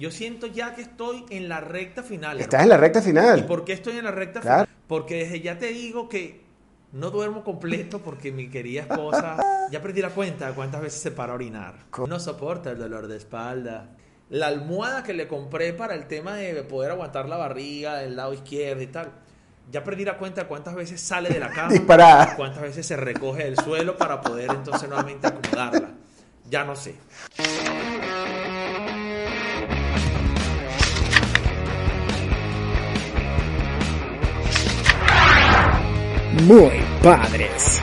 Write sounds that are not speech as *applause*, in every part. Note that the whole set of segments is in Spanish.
Yo siento ya que estoy en la recta final. Estás en la recta ¿Y final. por qué estoy en la recta Claro. final? Porque desde ya te digo que no duermo completo porque mi querida esposa ya perdí la cuenta de cuántas veces se para a orinar. No soporta el dolor de espalda. La almohada que le compré para el tema de poder aguantar la barriga del lado izquierdo y tal. Ya perdí la cuenta de cuántas veces sale de la *laughs* cama. Disparada. Cuántas veces se recoge del suelo para poder entonces nuevamente acomodarla. Ya no sé. Muy padres.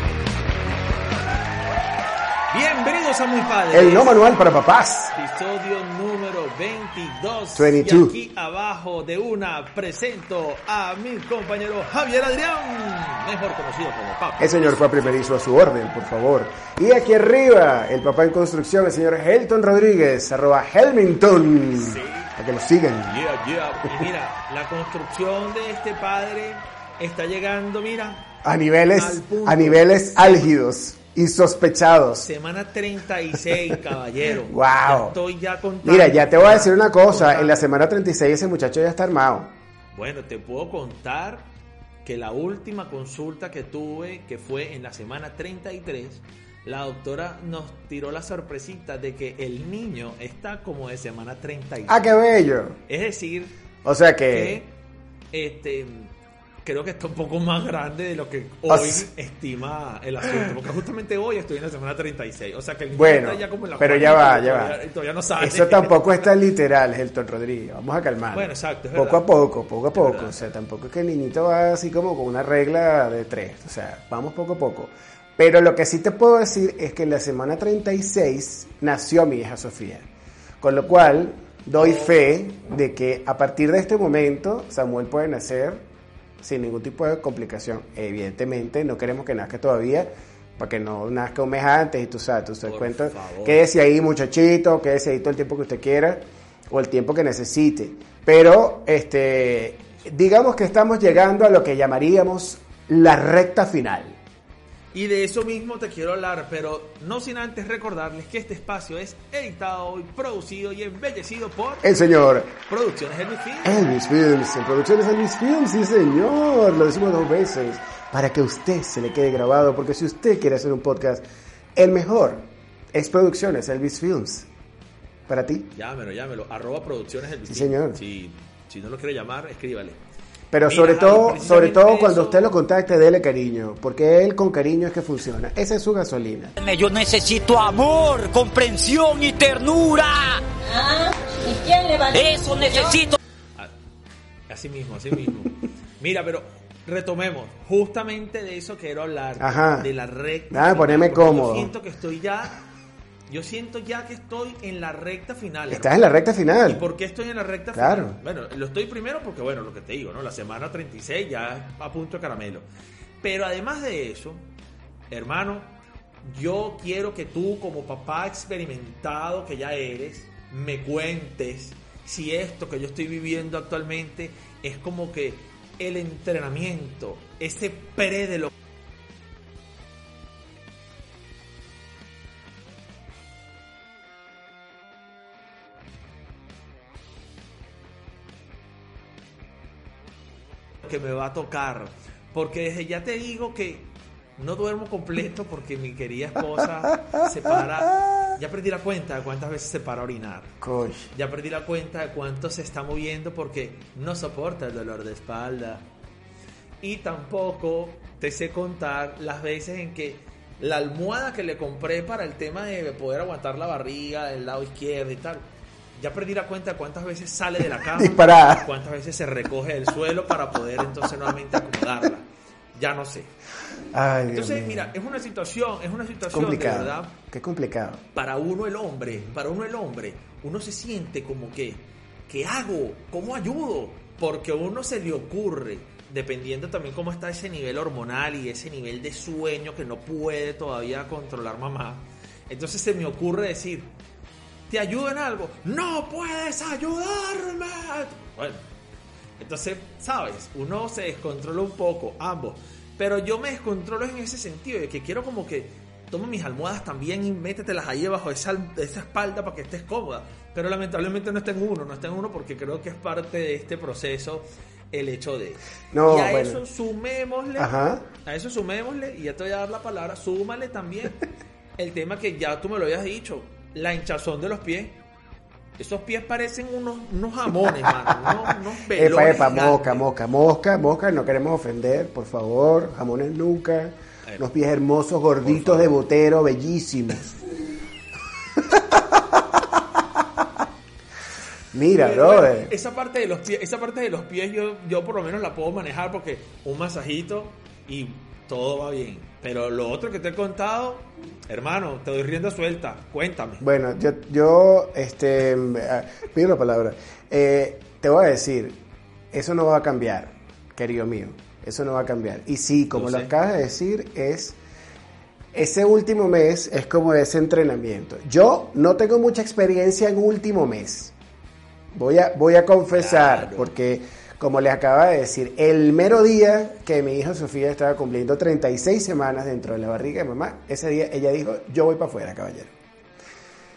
Bienvenidos a Muy Padres. El no manual para papás. Episodio número 22. 22. Y aquí abajo de una presento a mi compañero Javier Adrián, mejor conocido como Papa. El señor fue primerizo a su orden, por favor. Y aquí arriba, el papá en construcción, el señor Helton Rodríguez, arroba Helmington. Para que lo sigan. Yeah, yeah. Y mira, la construcción de este padre está llegando, mira, A niveles, a niveles álgidos y sospechados. semana 36, *laughs* caballero. Wow. Ya estoy ya contando. Mira, ya te voy a decir una cosa. Contando. En la semana 36 ese muchacho ya está armado. Bueno, te puedo contar que la última consulta que tuve, que fue en la semana 33, la doctora nos tiró la sorpresita de que el niño está como de semana 36. ¡Ah, qué bello! Es decir, O sea que que... este creo que está un poco más grande de lo que hoy estima el asunto, porque justamente hoy estoy en la semana 36, o sea que el niño Bueno, está ya como en la pero ya va, ya va. todavía no sale. Eso tampoco es tan literal, Helton Rodríguez. Vamos a calmar. Bueno, exacto, es Poco verdad. a poco, poco a poco. verdad. O sea, tampoco es que el niñito va así como con una regla de tres. O sea, vamos poco a poco. Pero lo que sí te puedo decir es que en la semana 36 nació mi hija Sofía. Con lo cual, doy fe de que a partir de este momento Samuel puede nacer sin ningún tipo de complicación. Evidentemente, no queremos que nazca todavía, para que no nazca un mes antes y tú sabes, tú cuentas, favor. quédese ahí muchachito, quédese ahí todo el tiempo que usted quiera o el tiempo que necesite. Pero, este, digamos que estamos llegando a lo que llamaríamos la recta final. Y de eso mismo te quiero hablar, pero no sin antes recordarles que este espacio es editado y producido y embellecido por El señor Producciones Elvis Film. Elvis Films, en producciones Elvis Films, sí señor, lo decimos dos veces, para que a usted se le quede grabado, porque si usted quiere hacer un podcast, el mejor es producciones Elvis Films. Para ti. Llámelo, llámelo. Arroba Producciones Elvis Sí, señor. Si, si no lo quiere llamar, escríbale. Pero Mira, sobre todo, sobre todo cuando usted lo contacte, dele cariño, porque él con cariño es que funciona. Esa es su gasolina. Yo necesito amor, comprensión y ternura. Ah, ¿y quién le va a Eso necesito. Ah, Así mismo, así mismo. Mira, pero retomemos. Justamente de eso quiero hablar. Ajá. De la recta. Ah, poneme cómodo. Yo siento que estoy ya. Yo siento ya que estoy en la recta final. Estás en la recta ¿Y final. por qué estoy en la recta Claro. final? Bueno, lo estoy primero porque, bueno, lo que te digo, ¿no? La semana 36 ya a punto de caramelo. Pero además de eso, hermano, yo quiero que tú, como papá experimentado que ya eres, me cuentes si esto que yo estoy viviendo actualmente es como que el entrenamiento, ese pre de lo que me va a tocar. Porque desde ya te digo que no duermo completo porque mi querida esposa *laughs* se para. Ya perdí la cuenta de cuántas veces se para a orinar. Ya perdí la cuenta de cuánto se está moviendo porque no soporta el dolor de espalda. Y tampoco te sé contar las veces en que la almohada que le compré para el tema de poder aguantar la barriga del lado izquierdo y tal. Ya perdí la cuenta de cuántas veces sale de la cama. Disparada. Cuántas veces se recoge del suelo para poder entonces nuevamente acomodarla. Ya no sé. Ay, Entonces, mira, es una situación, es una situación de complicado. verdad Qué complicado. para uno el hombre, para uno el hombre, uno se siente como que ¿qué hago? ¿Cómo ayudo? Porque a uno se le ocurre, dependiendo también cómo está ese nivel hormonal y ese nivel de sueño que no puede todavía controlar mamá. Entonces se me ocurre decir, ¿te ayudo en algo? No puedes ayudarme. Bueno, entonces, ¿sabes? Uno se descontrola un poco, ambos. Pero yo me descontrolo en ese sentido, de que quiero como que toma mis almohadas también y métetelas ahí bajo esa, esa espalda para que estés cómoda. Pero lamentablemente no está en uno, no está en uno porque creo que es parte de este proceso el hecho de... No, y a bueno. eso sumémosle, Ajá. a eso sumémosle, y ya te voy a dar la palabra, súmale también *laughs* el tema que ya tú me lo habías dicho, la hinchazón de los pies. Esos pies parecen unos, unos jamones, mano, unos, unos *laughs* Epa, velones epa, gigantes. mosca, mosca, mosca, mosca, no queremos ofender, por favor, jamones nunca, unos pies hermosos, gorditos de botero, bellísimos. *laughs* Mira, Pero, bueno, brother. esa parte de los pies, esa parte de los pies yo, yo por lo menos la puedo manejar porque un masajito y todo va bien. Pero lo otro que te he contado, hermano, te doy rienda suelta, cuéntame. Bueno, yo, yo este, ah, pido la palabra. Eh, te voy a decir, eso no va a cambiar, querido mío. Eso no va a cambiar. Y sí, como Lo acabas de decir, es ese último mes es como ese entrenamiento. Yo no tengo mucha experiencia en último mes. Voy a, voy a confesar, Claro. porque como les acaba de decir, el mero día que mi hija Sofía estaba cumpliendo 36 semanas dentro de la barriga de mamá, ese día ella dijo, yo voy para afuera, caballero.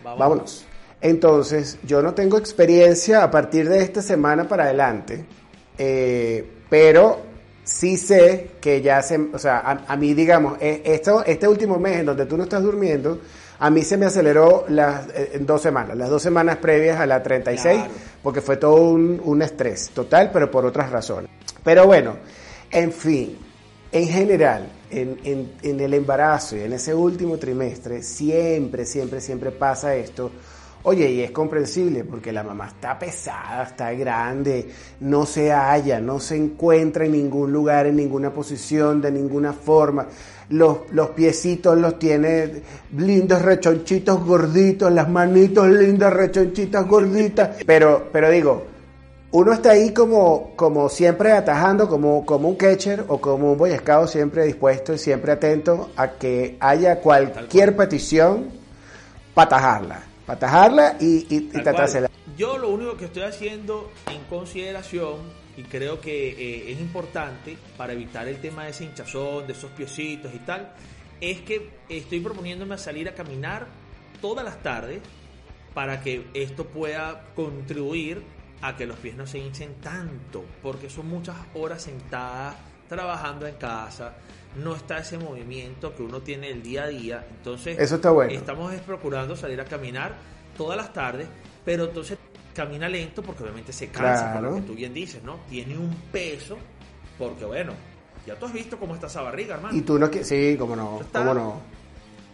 Vámonos. Entonces, yo no tengo experiencia a partir de esta semana para adelante, eh, pero sí sé que ya se, o sea, a, a mí, digamos, esto, este último mes en donde tú no estás durmiendo, a mí se me aceleró las eh, en dos semanas, las dos semanas previas a la 36, Claro. porque fue todo un, un estrés total, pero por otras razones. Pero bueno, en fin, en general, en, en- en el embarazo y en ese último trimestre, siempre, siempre, siempre pasa esto. Oye, y es comprensible porque la mamá está pesada, está grande, no se halla, no se encuentra en ningún lugar, en ninguna posición, de ninguna forma. Los, los piecitos los tiene lindos, rechonchitos, gorditos, las manitos lindas, rechonchitas, gorditas. Pero, pero digo, uno está ahí como, como siempre atajando, como, como un catcher o como un boy scout, siempre dispuesto y siempre atento a que haya cualquier petición para atajarla. Para atajarla y, y, y tratársela. Yo lo único que estoy haciendo en consideración, y creo que eh, es importante para evitar el tema de ese hinchazón, de esos piecitos y tal, es que estoy proponiéndome a salir a caminar todas las tardes para que esto pueda contribuir a que los pies no se hinchen tanto, porque son muchas horas sentadas trabajando en casa, no está ese movimiento que uno tiene el día a día, entonces Eso está bueno. estamos es procurando salir a caminar todas las tardes, pero entonces camina lento porque obviamente se cansa, Claro. que tú bien dices, ¿no? Tiene un peso, porque bueno, ya tú has visto cómo está esa barriga, hermano, Y tú no quieres. Sí, cómo no. Cómo no.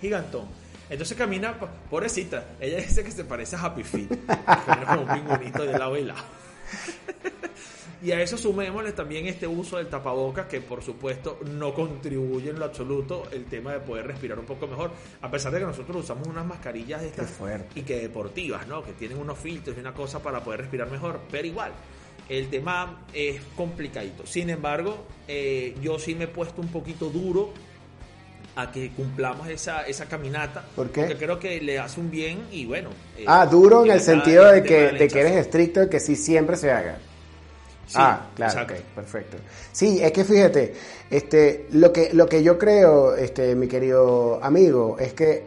gigantón. Entonces camina, po- pobrecita, ella dice que se parece a Happy Feet, que camina como un pingüinito de lado y lado. *laughs* Y a eso sumémosle también este uso del tapabocas que por supuesto no contribuye en lo absoluto el tema de poder respirar un poco mejor, a pesar de que nosotros usamos unas mascarillas de estas y que deportivas, ¿no? Que tienen unos filtros y una cosa para poder respirar mejor, pero igual. El tema es complicadito. Sin embargo, eh, yo sí me he puesto un poquito duro a que cumplamos esa, esa caminata. ¿Por qué? Porque creo que le hace un bien y bueno. eh, Ah, duro en el sentido de que, de que eres estricto, de que sí siempre se haga. Sí, ah, claro, perfecto. Sí, es que fíjate, este, lo que, lo que yo creo, este, mi querido amigo, es que,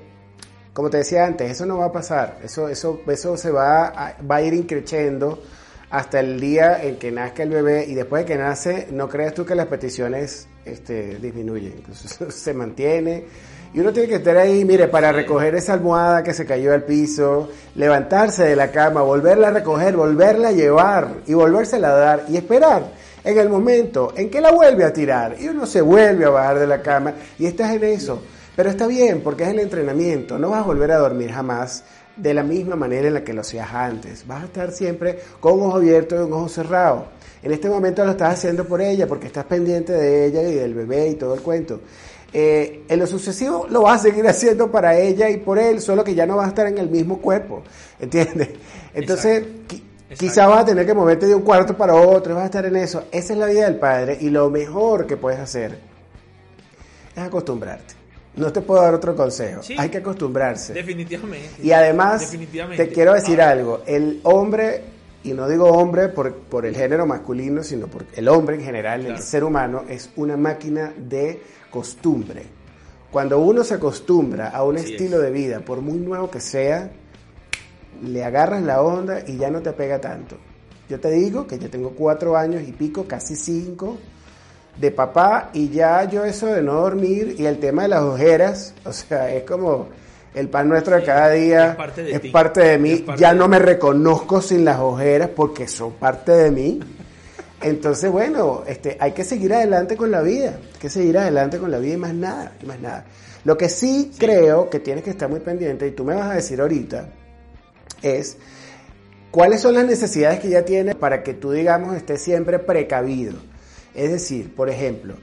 como te decía antes, eso no va a pasar, eso, eso, eso se va a, va a ir increciendo hasta el día en que nazca el bebé y después de que nace, no creas tú que las peticiones, este, disminuyen, Entonces, *laughs* se mantiene y uno tiene que estar ahí, mire, para recoger esa almohada que se cayó al piso, levantarse de la cama, volverla a recoger, volverla a llevar y volvérsela a dar y esperar en el momento en que la vuelve a tirar y uno se vuelve a bajar de la cama y estás en eso. Pero está bien porque es el entrenamiento, no vas a volver a dormir jamás de la misma manera en la que lo hacías antes. Vas a estar siempre con un ojo abierto y un ojo cerrado. En este momento lo estás haciendo por ella porque estás pendiente de ella y del bebé y todo el cuento. Eh, en lo sucesivo lo vas a seguir haciendo para ella y por él, solo que ya no vas a estar en el mismo cuerpo, ¿entiendes? Entonces, qui- Quizás vas a tener que moverte de un cuarto para otro vas a estar en eso. Esa es la vida del padre y lo mejor que puedes hacer es acostumbrarte. No te puedo dar otro consejo. Sí. Hay que acostumbrarse. Definitivamente. Y además, Definitivamente. te quiero decir Ah, algo. El hombre, y no digo hombre por, por el género masculino, sino por el hombre en general, Claro. el ser humano, es una máquina de costumbre. Cuando uno se acostumbra a un Así estilo es. de vida, por muy nuevo que sea, le agarras la onda y ya no te pega tanto. Yo te digo que yo tengo cuatro años y pico, casi cinco, de papá y ya yo eso de no dormir y el tema de las ojeras, *laughs* o sea, es como el pan nuestro de Sí, cada día, es parte de es ti. parte de mí, parte ya de no me reconozco sin las ojeras porque son parte de mí. Entonces, bueno, este, hay que seguir adelante con la vida, hay que seguir adelante con la vida y más nada, y más nada. Lo que sí, creo que tienes que estar muy pendiente, y tú me vas a decir ahorita, es cuáles son las necesidades que ella tiene para que tú, digamos, estés siempre precavido. Es decir, por ejemplo,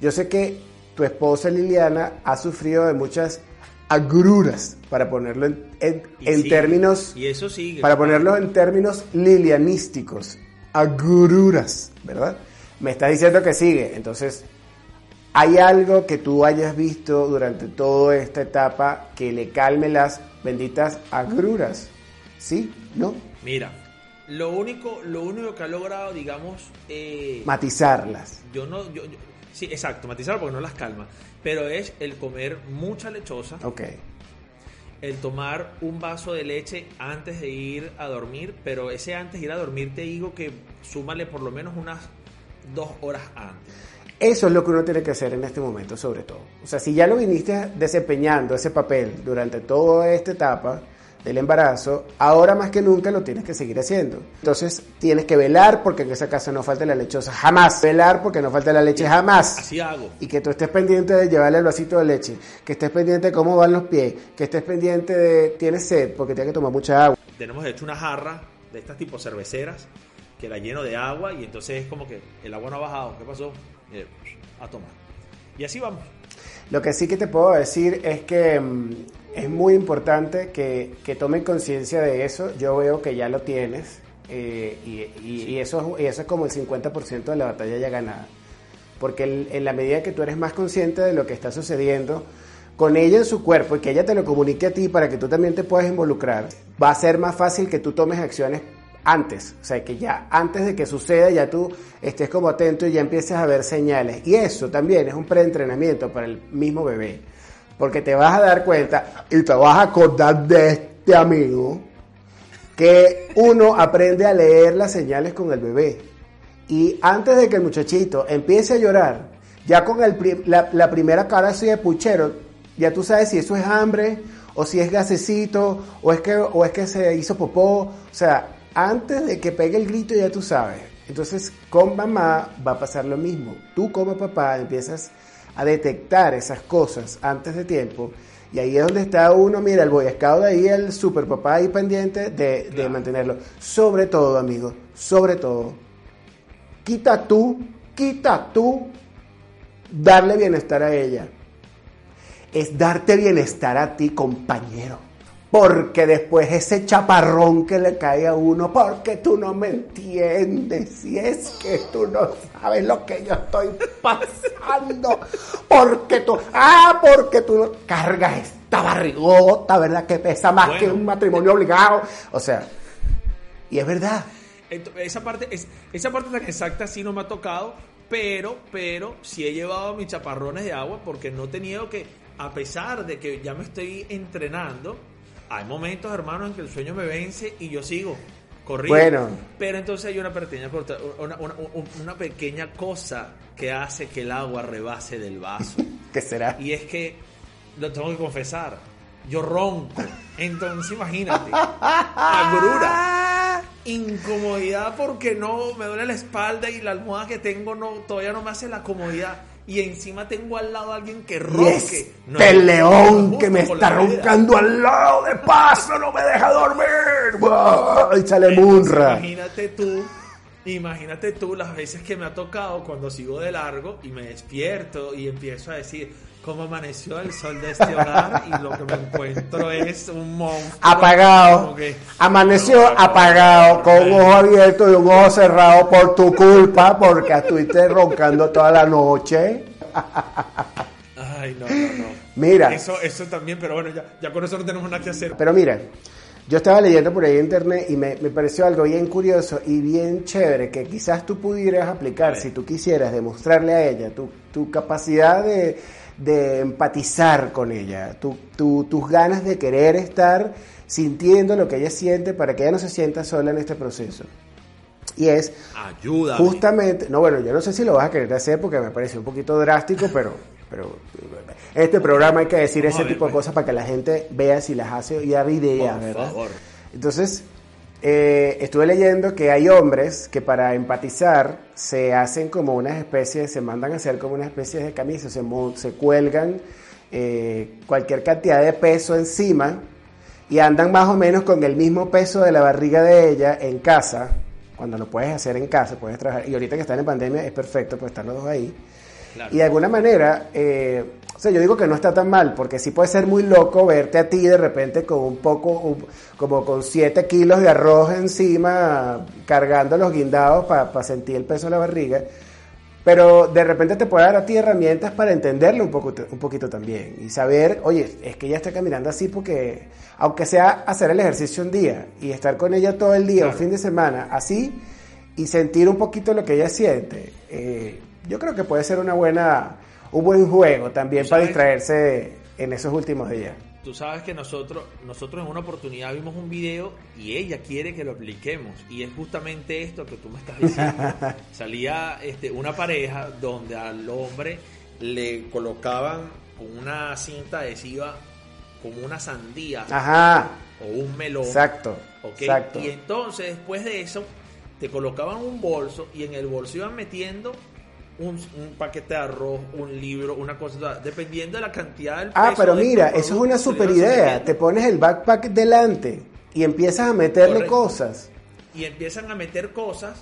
yo sé que tu esposa Liliana ha sufrido de muchas agruras, para ponerlo en, en- y en sigue, términos Y eso sigue. para ponerlo en términos lilianísticos, agruras, ¿verdad? Me está diciendo que sigue, entonces, ¿hay algo que tú hayas visto durante toda esta etapa que le calme las benditas agruras? ¿Sí? ¿No? Mira, lo único, lo único que ha logrado, digamos, eh, Matizarlas. yo no, yo, yo- sí, exacto, matizar porque no las calma, pero es el comer mucha lechosa, Ok. el tomar un vaso de leche antes de ir a dormir, pero ese antes de ir a dormir te digo que súmale por lo menos unas dos horas antes. Eso es lo que uno tiene que hacer en este momento, sobre todo. O sea, si ya lo viniste desempeñando ese papel durante toda esta etapa del embarazo, ahora más que nunca lo tienes que seguir haciendo. Entonces, tienes que velar porque en esa casa no falte la lechosa, jamás. Velar porque no falte la leche, jamás. Así hago. Y que tú estés pendiente de llevarle el vasito de leche, que estés pendiente de cómo van los pies, que estés pendiente de tienes sed porque tienes que tomar mucha agua. Tenemos de hecho una jarra de estas tipo cerveceras que la lleno de agua y entonces es como que el agua no ha bajado. ¿Qué pasó? Eh, a tomar. Y así vamos. Lo que sí que te puedo decir es que mm, es muy importante que, que tomen conciencia de eso. Yo veo que ya lo tienes eh, y, y- y eso, es- y eso es como el 50% de la batalla ya ganada. Porque el- en la medida que tú eres más consciente de lo que está sucediendo con ella en su cuerpo y que ella te lo comunique a ti para que tú también te puedas involucrar, va a ser más fácil que tú tomes acciones antes, o sea, que ya antes de que suceda ya tú estés como atento y ya empieces a ver señales. Y eso también es un preentrenamiento para el mismo bebé, porque te vas a dar cuenta y te vas a acordar de este amigo que uno aprende a leer las señales con el bebé. Y antes de que el muchachito empiece a llorar, ya con el la primera cara así de puchero, ya tú sabes si eso es hambre, o si es gasecito, o es que, o es que se hizo popó. O sea, antes de que pegue el grito ya tú sabes. Entonces, con mamá va a pasar lo mismo. Tú como papá empiezas a detectar esas cosas antes de tiempo. Y ahí es donde está uno, mira, el Boy Scout de ahí, el super papá ahí pendiente de, de mantenerlo. Sobre todo, amigo, sobre todo, quita tú, quita tú darle bienestar a ella. Es darte bienestar a ti, compañero. Porque después ese chaparrón que le cae a uno, porque tú no me entiendes, y es que tú no sabes lo que yo estoy pasando, porque tú, ah, porque tú no cargas esta barrigota, ¿verdad? Que pesa más Bueno. que un matrimonio obligado. O sea, y es verdad. Esa parte, es, esa parte tan exacta sí no me ha tocado, pero, pero sí he llevado mis chaparrones de agua porque no he tenido que, a pesar de que ya me estoy entrenando, hay momentos, hermano, en que el sueño me vence y yo sigo corriendo. Bueno. Pero entonces hay una pequeña, una- una- una pequeña cosa que hace que el agua rebase del vaso. *laughs* ¿Qué será? Y es que, lo tengo que confesar, yo ronco. Entonces imagínate, *laughs* agrura, incomodidad porque no me duele la espalda y la almohada que tengo no todavía no me hace la comodidad. Y encima tengo al lado a alguien que ronque. este No es- león no que me está vida. roncando al lado de paso, no me deja dormir. *laughs* Échale munra. Imagínate tú Imagínate tú las veces que me ha tocado cuando sigo de largo y me despierto y empiezo a decir cómo amaneció el sol de este hogar y lo que me encuentro es un monstruo. Apagado. que- Amaneció No, apagado, con un ojo abierto y un ojo cerrado por tu culpa, porque estuviste roncando toda la noche. Ay, no, no, no. Mira. Eso, eso también, pero bueno, ya, ya con eso no tenemos nada que hacer. Pero mira, yo estaba leyendo por ahí en internet y me, me pareció algo bien curioso y bien chévere que quizás tú pudieras aplicar si tú quisieras demostrarle a ella tu, tu capacidad de, de empatizar con ella, tu- tu- tus ganas de querer estar sintiendo lo que ella siente para que ella no se sienta sola en este proceso. Y es Ayúdame. Justamente, no, bueno, yo no sé si lo vas a querer hacer porque me parece un poquito drástico, pero, pero en este programa hay que decir Vamos ese ver, tipo de pues. cosas para que la gente vea si las hace y haga ideas, Por ¿verdad? favor. Entonces, eh, estuve leyendo que hay hombres que para empatizar se hacen como unas especies, se mandan a hacer como una especie de camisa, se, se cuelgan eh, cualquier cantidad de peso encima y andan más o menos con el mismo peso de la barriga de ella en casa, cuando lo puedes hacer en casa, puedes trabajar, y ahorita que están en pandemia es perfecto, pues están los dos ahí. Claro. Y de alguna manera, eh, o sea, yo digo que no está tan mal, porque sí puede ser muy loco verte a ti de repente con un poco, un- como con 7 kilos de arroz encima, cargando los guindados para sentir el peso de la barriga. Pero de repente te puede dar a ti herramientas para entenderlo un, poco, un poquito también. Y saber, oye, es que ella está caminando así porque, aunque sea hacer el ejercicio un día y estar con ella todo el día, un fin de semana, así, y sentir un poquito lo que ella siente, eh, yo creo que puede ser una buena, un buen juego también para distraerse en esos últimos días. Tú sabes que nosotros, nosotros en una oportunidad vimos un video y ella quiere que lo apliquemos. Y es justamente esto que tú me estás diciendo. *laughs* Salía este, una pareja donde al hombre le colocaban con una cinta adhesiva como una sandía Ajá, o un melón. exacto, exacto. Y entonces después de eso te colocaban un bolso y en el bolso iban metiendo un, un paquete de arroz, un libro, una cosa, dependiendo de la cantidad del Ah, peso pero mira, eso es una super idea. Te pones el backpack delante y empiezas a meterle Correcto. cosas. y empiezan a meter cosas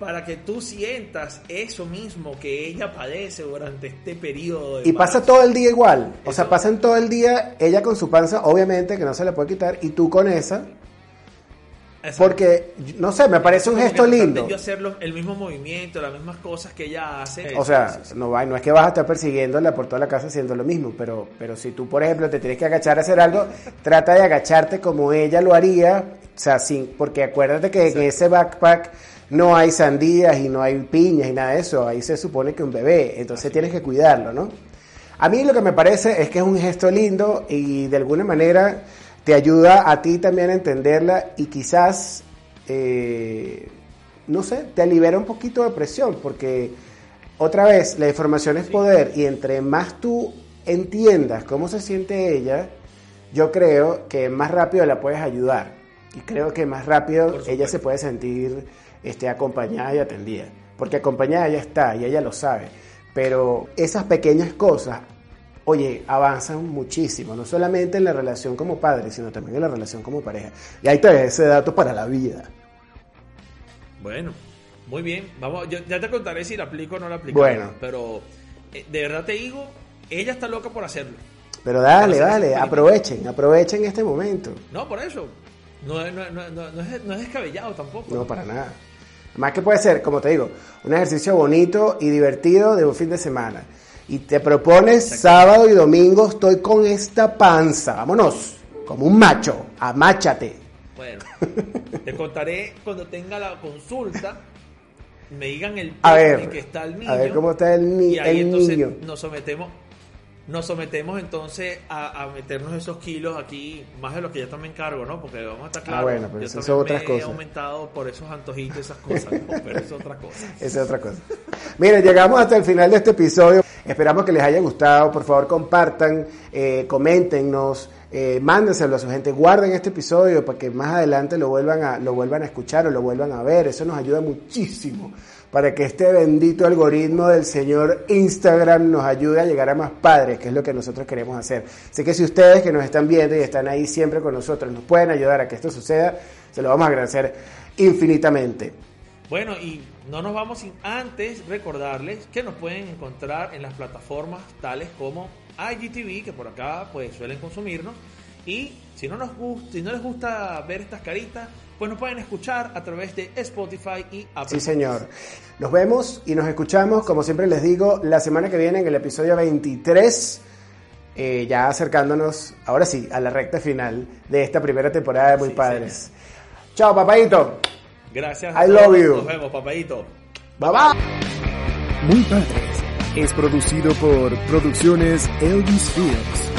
para que tú sientas eso mismo que ella padece durante este periodo de Y pasa embarazo. todo el día igual. O sea, pasan todo el día ella con su panza, obviamente que no se le puede quitar, y tú con esa. Exacto. Porque, no sé, me parece un gesto lindo. yo hacer los- el mismo movimiento, las mismas cosas que ella hace. O sea, no, va, no es que vas a estar persiguiéndola por toda la casa haciendo lo mismo, pero, pero si tú, por ejemplo, te tienes que agachar a hacer algo, *laughs* trata de agacharte como ella lo haría, o sea, sin, porque acuérdate que en ese backpack no hay sandías y no hay piñas y nada de eso, ahí se supone que un bebé, entonces tienes que cuidarlo, ¿no? A mí lo que me parece es que es un gesto lindo y de alguna manera te ayuda a ti también a entenderla y quizás, eh, no sé, te libera un poquito de presión porque otra vez la información es poder y entre más tú entiendas cómo se siente ella, yo creo que más rápido la puedes ayudar y creo que más rápido ella se puede sentir este, acompañada y atendida. Porque acompañada ella está y ella lo sabe. Pero esas pequeñas cosas, oye, avanzan muchísimo. No solamente en la relación como padre, sino también en la relación como pareja. Y ahí te ese dato para la vida. Bueno, muy bien. Vamos, yo ya te contaré si la aplico o no la aplico. Bueno. Pero eh, de verdad te digo, ella está loca por hacerlo. Pero dale, dale, aprovechen, aprovechen este momento. No, por eso. No, es- no, no, no, no es, no es descabellado tampoco. No, para nada. Más que puede ser, como te digo, un ejercicio bonito y divertido de un fin de semana. Y te propones sábado y domingo, estoy con esta panza. Vámonos, como un macho, amáchate. Bueno, te contaré cuando tenga la consulta. Me digan el A ver, en que está el niño. a ver cómo está el, ni- y ahí el entonces niño. nos sometemos nos sometemos entonces a, a meternos esos kilos aquí más de lo que ya también cargo no porque vamos a estar claros Ah, bueno, pero yo eso son otras me cosas. he aumentado por esos antojitos esas cosas ¿no? pero eso es otra cosa *laughs* Esa es otra cosa. Miren, llegamos hasta el final de este episodio. Esperamos que les haya gustado. Por favor, compartan, eh, coméntenos, eh, mándenselo a su gente. Guarden este episodio para que más adelante lo vuelvan, a, lo vuelvan a escuchar o lo vuelvan a ver. Eso nos ayuda muchísimo para que este bendito algoritmo del señor Instagram nos ayude a llegar a más padres, que es lo que nosotros queremos hacer. Así que si ustedes que nos están viendo y están ahí siempre con nosotros nos pueden ayudar a que esto suceda, se lo vamos a agradecer infinitamente. Bueno, y no nos vamos sin antes recordarles que nos pueden encontrar en las plataformas tales como IGTV, que por acá pues suelen consumirnos. Y si no nos gusta, si no les gusta ver estas caritas, pues nos pueden escuchar a través de Spotify y Apple. Sí, señor. Nos vemos y nos escuchamos, como siempre les digo, la semana que viene en el episodio 23. eh, ya acercándonos, ahora sí, a la recta final de esta primera temporada de Muy Sí, Padres. Chao, papadito. Gracias. I love you. Nos vemos, papadito. Bye bye. Muy Padres es producido por Producciones Elvis Fields.